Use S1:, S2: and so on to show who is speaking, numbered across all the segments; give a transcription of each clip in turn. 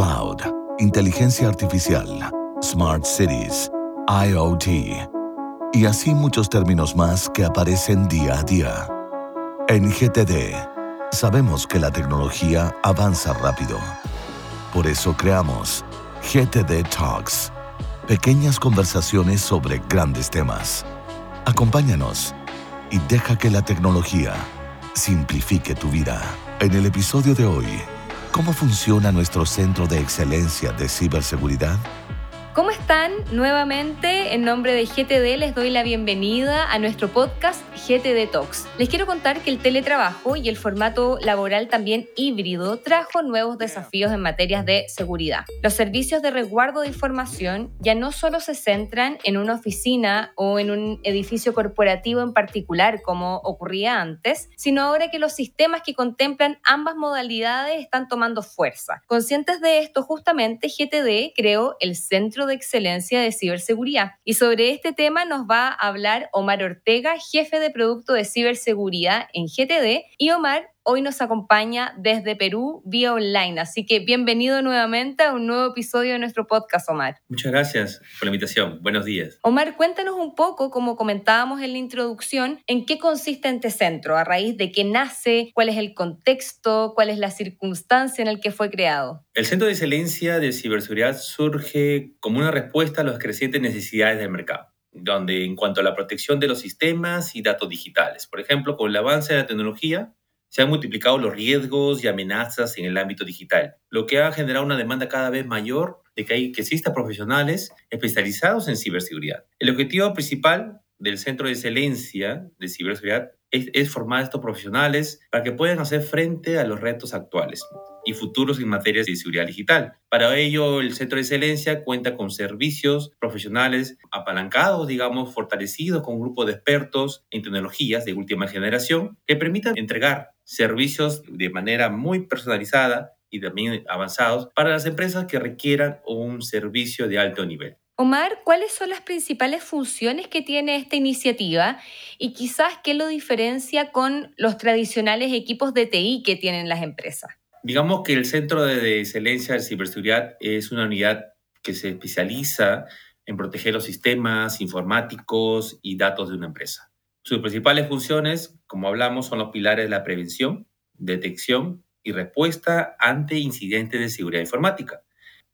S1: cloud, inteligencia artificial, smart cities, IoT y así muchos términos más que aparecen día a día. En GTD, sabemos que la tecnología avanza rápido. Por eso creamos GTD Talks, pequeñas conversaciones sobre grandes temas. Acompáñanos y deja que la tecnología simplifique tu vida. En el episodio de hoy, ¿cómo funciona nuestro centro de excelencia de ciberseguridad?
S2: ¿Cómo están? Nuevamente, en nombre de GTD les doy la bienvenida a nuestro podcast GTD Talks. Les quiero contar que el teletrabajo y el formato laboral también híbrido trajo nuevos desafíos en materias de seguridad. Los servicios de resguardo de información ya no solo se centran en una oficina o en un edificio corporativo en particular, como ocurría antes, sino ahora que los sistemas que contemplan ambas modalidades están tomando fuerza. Conscientes de esto, justamente GTD creó el Centro de Excelencia de Ciberseguridad. Y sobre este tema nos va a hablar Omar Ortega, jefe de producto de ciberseguridad en GTD. Y Omar hoy nos acompaña desde Perú vía online. Así que bienvenido nuevamente a un nuevo episodio de nuestro podcast, Omar.
S3: Muchas gracias por la invitación. Buenos días.
S2: Omar, cuéntanos un poco, como comentábamos en la introducción, en qué consiste este centro, a raíz de qué nace, cuál es el contexto, cuál es la circunstancia en el que fue creado.
S3: El Centro de Excelencia de Ciberseguridad surge como una respuesta a las crecientes necesidades del mercado donde en cuanto a la protección de los sistemas y datos digitales. Por ejemplo, con el avance de la tecnología, se han multiplicado los riesgos y amenazas en el ámbito digital, lo que ha generado una demanda cada vez mayor de que, existan profesionales especializados en ciberseguridad. El objetivo principal del Centro de Excelencia de Ciberseguridad es, es formar a estos profesionales para que puedan hacer frente a los retos actuales y futuros en materia de seguridad digital. Para ello, el Centro de Excelencia cuenta con servicios profesionales apalancados, digamos, fortalecidos con un grupo de expertos en tecnologías de última generación que permitan entregar servicios de manera muy personalizada y también avanzados para las empresas que requieran un servicio de alto nivel.
S2: Omar, ¿cuáles son las principales funciones que tiene esta iniciativa y quizás qué lo diferencia con los tradicionales equipos de TI que tienen las empresas?
S3: Digamos que el Centro de Excelencia de Ciberseguridad es una unidad que se especializa en proteger los sistemas informáticos y datos de una empresa. Sus principales funciones, como hablamos, son los pilares de la prevención, detección y respuesta ante incidentes de seguridad informática.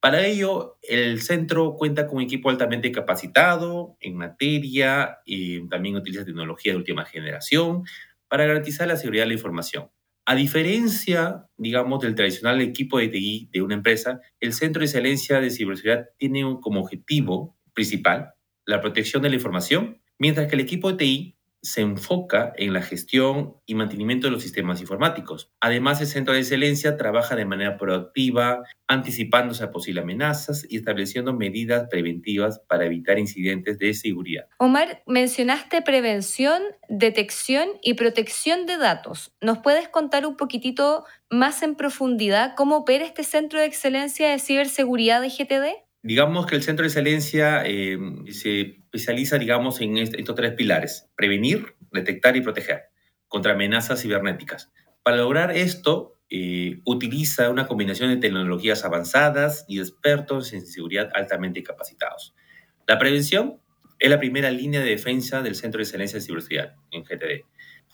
S3: Para ello, el centro cuenta con un equipo altamente capacitado en materia y también utiliza tecnología de última generación para garantizar la seguridad de la información. A diferencia, digamos, del tradicional equipo de TI de una empresa, el Centro de Excelencia de Ciberseguridad tiene como objetivo principal la protección de la información, mientras que el equipo de TI se enfoca en la gestión y mantenimiento de los sistemas informáticos. Además, el Centro de Excelencia trabaja de manera proactiva, anticipándose a posibles amenazas y estableciendo medidas preventivas para evitar incidentes de seguridad.
S2: Omar, mencionaste prevención, detección y protección de datos. ¿Nos puedes contar un poquitito más en profundidad cómo opera este Centro de Excelencia de Ciberseguridad de GTD?
S3: Digamos que el centro de excelencia eh, se especializa, digamos, en estos tres pilares, prevenir, detectar y proteger contra amenazas cibernéticas. Para lograr esto, eh, utiliza una combinación de tecnologías avanzadas y expertos en seguridad altamente capacitados. La prevención es la primera línea de defensa del Centro de Excelencia de Ciberseguridad en GTD.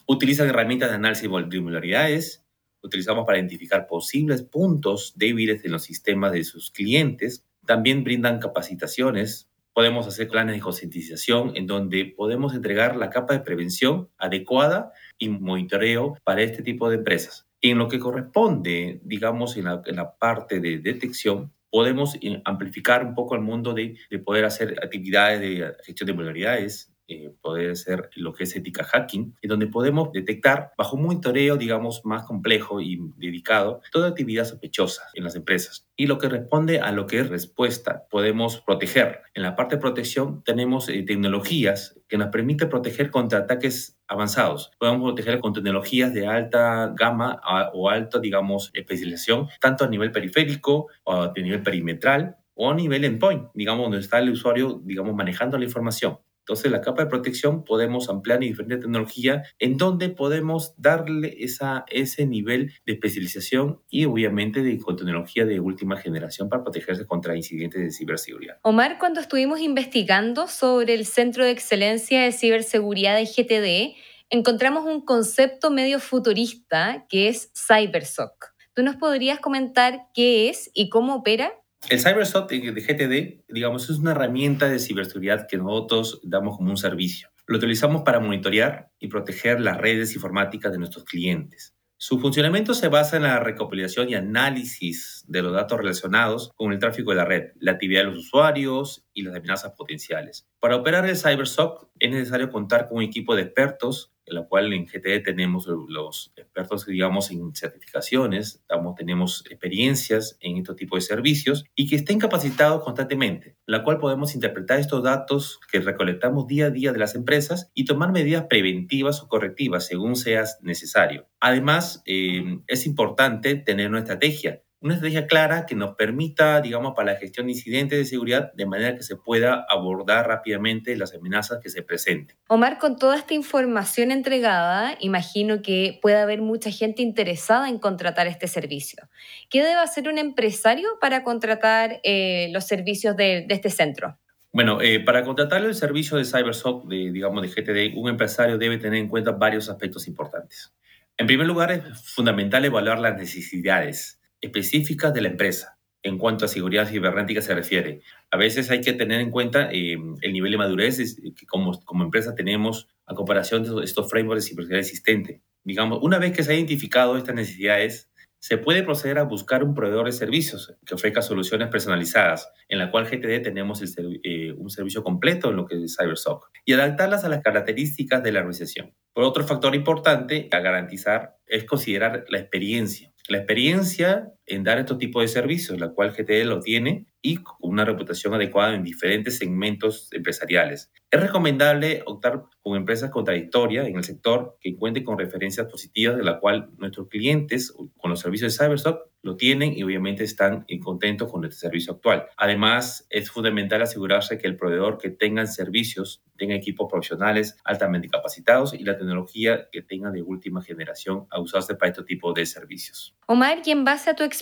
S3: Utiliza herramientas de análisis de vulnerabilidades, utilizamos para identificar posibles puntos débiles en los sistemas de sus clientes también brindan capacitaciones. Podemos hacer planes de concientización en donde podemos entregar la capa de prevención adecuada y monitoreo para este tipo de empresas. En lo que corresponde, digamos, en la, en la parte de detección, podemos eh, amplificar un poco el mundo de, de poder hacer actividades de gestión de vulnerabilidades, eh, poder ser lo que es ética hacking, en donde podemos detectar bajo un monitoreo, digamos, más complejo y dedicado, toda actividad sospechosa en las empresas. Y lo que responde a lo que es respuesta, podemos proteger. En la parte de protección tenemos eh, tecnologías que nos permiten proteger contra ataques avanzados. Podemos proteger con tecnologías de alta gama o alta, digamos, especialización, tanto a nivel periférico o a nivel perimetral o a nivel endpoint, digamos, donde está el usuario, digamos, manejando la información. Entonces, la capa de protección podemos ampliar en diferentes tecnologías en donde podemos darle esa, ese nivel de especialización y obviamente de tecnología de última generación para protegerse contra incidentes de ciberseguridad.
S2: Omar, cuando estuvimos investigando sobre el Centro de Excelencia de Ciberseguridad de GTD, encontramos un concepto medio futurista que es CyberSOC. ¿Tú nos podrías comentar qué es y cómo opera?
S3: El CyberSOC de GTD, digamos, es una herramienta de ciberseguridad que nosotros damos como un servicio. Lo utilizamos para monitorear y proteger las redes informáticas de nuestros clientes. Su funcionamiento se basa en la recopilación y análisis de los datos relacionados con el tráfico de la red, la actividad de los usuarios y las amenazas potenciales. Para operar el CyberSOC es necesario contar con un equipo de expertos la cual en GTD tenemos los expertos, digamos, en certificaciones, tenemos experiencias en este tipo de servicios y que estén capacitados constantemente, la cual podemos interpretar estos datos que recolectamos día a día de las empresas y tomar medidas preventivas o correctivas según sea necesario. Además, eh, es importante tener una estrategia una estrategia clara que nos permita, digamos, para la gestión de incidentes de seguridad de manera que se pueda abordar rápidamente las amenazas que se presenten.
S2: Omar, con toda esta información entregada, imagino que puede haber mucha gente interesada en contratar este servicio. ¿Qué debe hacer un empresario para contratar eh, los servicios de, este centro?
S3: Bueno, eh, para contratar el servicio de CyberSOC, de, digamos, de GTD, un empresario debe tener en cuenta varios aspectos importantes. En primer lugar, es fundamental evaluar las necesidades específicas de la empresa en cuanto a seguridad cibernética se refiere. A veces hay que tener en cuenta eh, el nivel de madurez que como, como empresa tenemos a comparación de estos frameworks de ciberseguridad existentes. Digamos, una vez que se ha identificado estas necesidades, se puede proceder a buscar un proveedor de servicios que ofrezca soluciones personalizadas, en la cual GTD tenemos eh, un servicio completo en lo que es CyberSOC, y adaptarlas a las características de la organización. Por otro factor importante a garantizar es considerar la experiencia la experiencia en dar estos tipos de servicios, la cual GTD lo tiene y con una reputación adecuada en diferentes segmentos empresariales. Es recomendable optar con empresas contradictorias en el sector que cuenten con referencias positivas de la cual nuestros clientes con los servicios de CyberSoc lo tienen y obviamente están contentos con este servicio actual. Además, es fundamental asegurarse que el proveedor que tenga servicios tenga equipos profesionales altamente capacitados y la tecnología que tenga de última generación a usarse para este tipo de servicios.
S2: Omar, y en base a tu experiencia,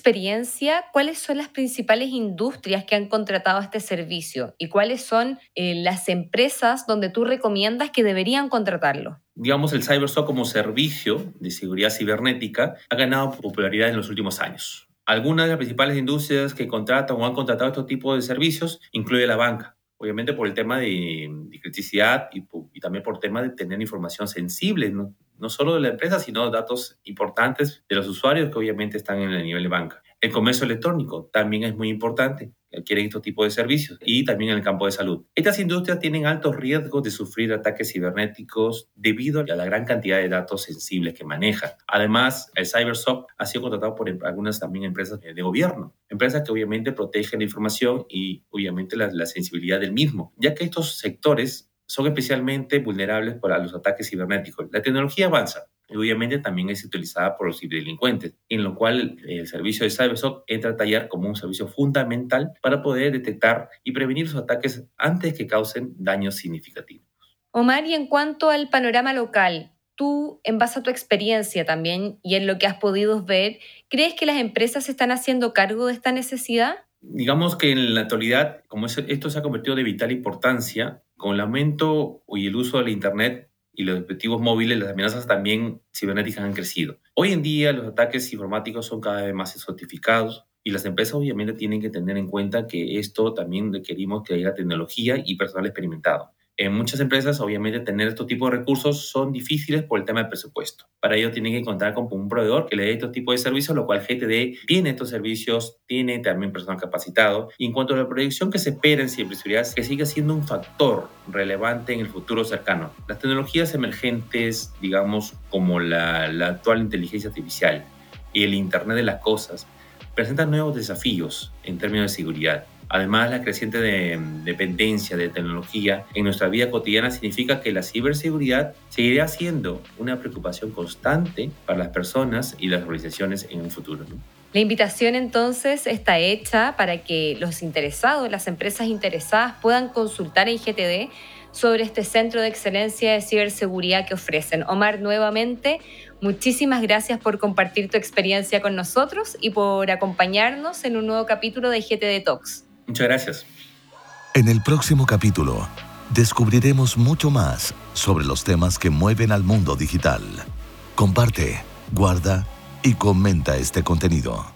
S2: ¿cuáles son las principales industrias que han contratado este servicio y cuáles son eh, las empresas donde tú recomiendas que deberían contratarlo?
S3: digamos, el CyberSOC como servicio de seguridad cibernética ha ganado popularidad en los últimos años. Algunas de las principales industrias que contratan o han contratado este tipo de servicios incluye la banca, obviamente por el tema de, criticidad y, y, también por tema de tener información sensible, ¿no? no solo de la empresa, sino datos importantes de los usuarios que obviamente están en el nivel de banca. El comercio electrónico también es muy importante, adquieren estos tipos de servicios y también en el campo de salud. Estas industrias tienen altos riesgos de sufrir ataques cibernéticos debido a la gran cantidad de datos sensibles que manejan. Además, el CyberSOC ha sido contratado por em, algunas también empresas de gobierno, empresas que obviamente protegen la información y obviamente la, la sensibilidad del mismo, ya que estos sectores son especialmente vulnerables para los ataques cibernéticos. La tecnología avanza, y obviamente también es utilizada por los ciberdelincuentes, en lo cual el servicio de CyberSOC entra a tallar como un servicio fundamental para poder detectar y prevenir sus ataques antes que causen daños significativos.
S2: Omar, y en cuanto al panorama local, tú, en base a tu experiencia también y en lo que has podido ver, ¿crees que las empresas se están haciendo cargo de esta necesidad?
S3: Digamos que en la actualidad, como esto se ha convertido de vital importancia, con el aumento y el uso del Internet y los dispositivos móviles, las amenazas también cibernéticas han crecido. Hoy en día los ataques informáticos son cada vez más sofisticados y las empresas obviamente tienen que tener en cuenta que esto también requerimos que haya tecnología y personal experimentado. En muchas empresas, obviamente, tener estos tipos de recursos son difíciles por el tema del presupuesto. Para ello, tienen que contar con un proveedor que le dé estos tipos de servicios, lo cual GTD tiene estos servicios, tiene también personal capacitado. Y en cuanto a la proyección que se espera en ciberseguridad, que siga siendo un factor relevante en el futuro cercano. Las tecnologías emergentes, digamos, como la, la actual inteligencia artificial y el Internet de las Cosas, presentan nuevos desafíos en términos de seguridad Además, la creciente dependencia de tecnología en nuestra vida cotidiana significa que la ciberseguridad seguirá siendo una preocupación constante para las personas y las organizaciones en un futuro.
S2: La invitación entonces está hecha para que los interesados, las empresas interesadas puedan consultar en GTD sobre este centro de excelencia de ciberseguridad que ofrecen. Omar, nuevamente, muchísimas gracias por compartir tu experiencia con nosotros y por acompañarnos en un nuevo capítulo de GTD Talks.
S3: Muchas gracias.
S1: En el próximo capítulo descubriremos mucho más sobre los temas que mueven al mundo digital. Comparte, guarda y comenta este contenido.